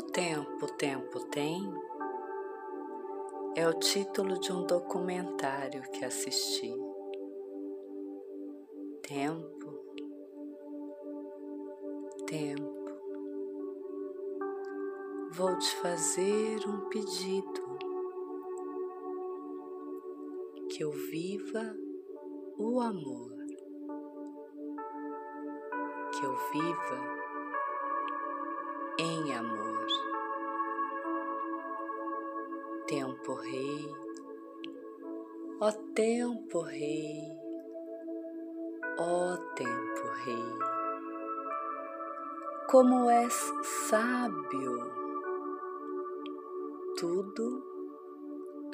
tempo o tempo tem? É o título de um documentário que assisti. Tempo, tempo. Vou te fazer um pedido. Que eu viva o amor. Que eu viva em amor. Tempo Rei, ó Tempo Rei, ó Tempo Rei, como és sábio, tudo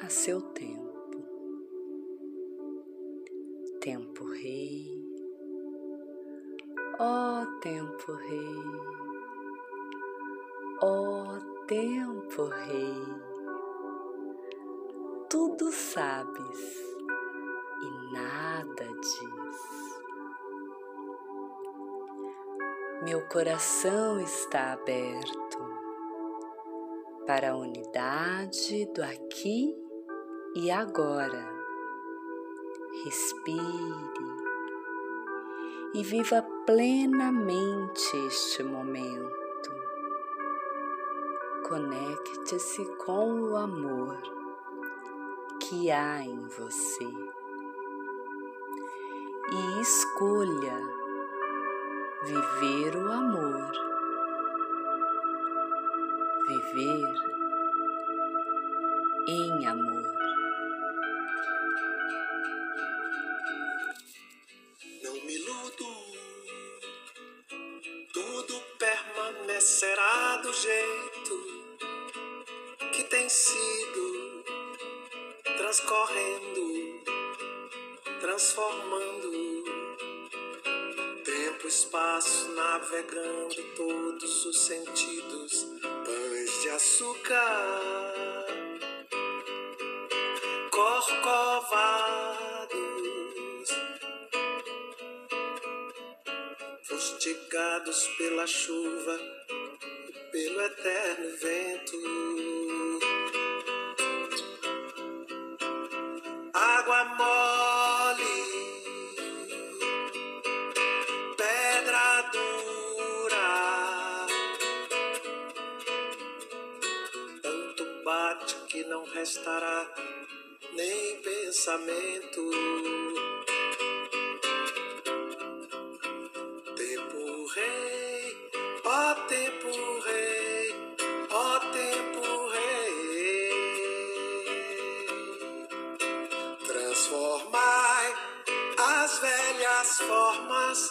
a seu tempo. Tempo Rei, ó Tempo Rei Ó oh, tempo, Rei, tudo sabes e nada diz. Meu coração está aberto para a unidade do aqui e agora. Respire e viva plenamente este momento conecte-se com o amor que há em você e escolha viver o amor, viver em amor. Não me tudo permanecerá do jeito sido transcorrendo, transformando tempo, espaço, navegando todos os sentidos, pães de açúcar, corcovados, fustigados pela chuva pelo eterno vento. Água mole, pedra dura. Tanto bate que não restará nem pensamento. Formas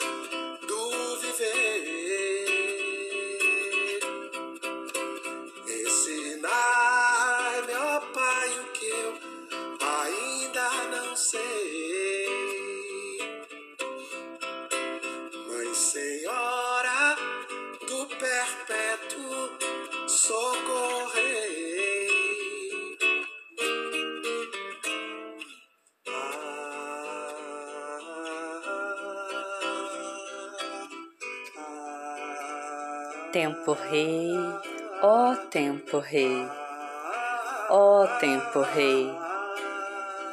Tempo Rei, ó Tempo Rei, ó Tempo Rei,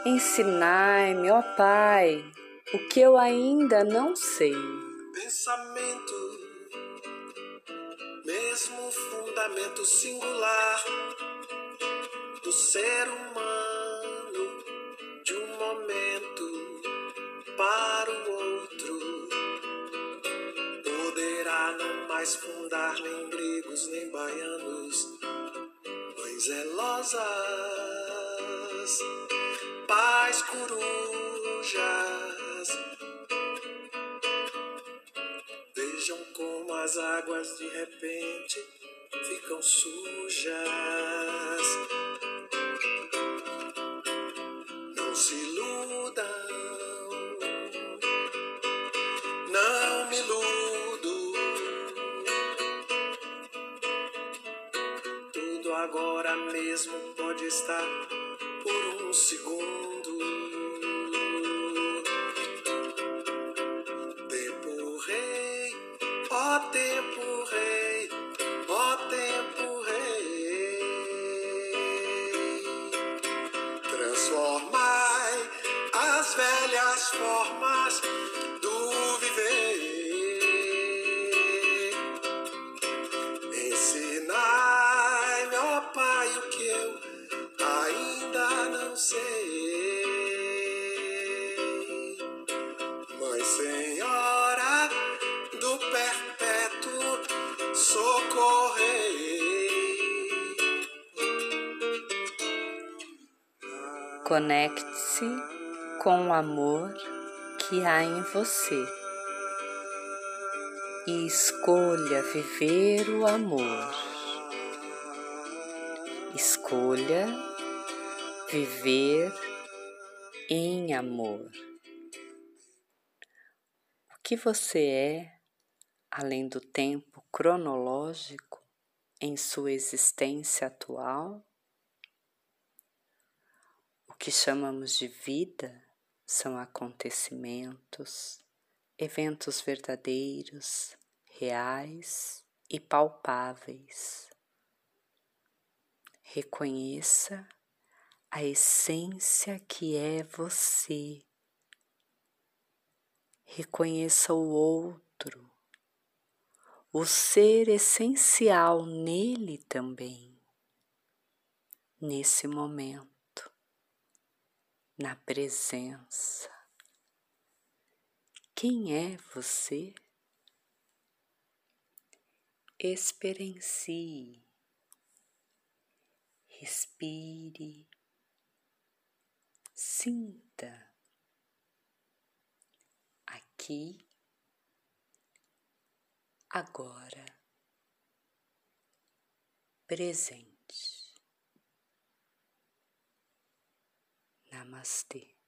ensinai-me, ó Pai, o que eu ainda não sei. Pensamento, mesmo fundamento singular do ser humano, de um momento para o outro mais fundar nem gregos nem baianos, mães zelosas, pais corujas. Vejam como as águas de repente ficam sujas. mesmo pode estar por um segundo. Tempo rei, ó tempo rei, ó tempo rei. Transformai as velhas formas. Não sei. Mãe Senhora do Perpétuo Socorrei. Conecte-se com o amor que há em você e escolha viver o amor. Escolha viver em amor. O que você é, além do tempo cronológico em sua existência atual? que chamamos de vida são acontecimentos, eventos verdadeiros, reais e palpáveis. Reconheça a essência que é você. Reconheça o outro, o ser essencial nele também, nesse momento na presença. Quem é você? Experiencie, respire, sinta aqui, agora, presente. Namastê.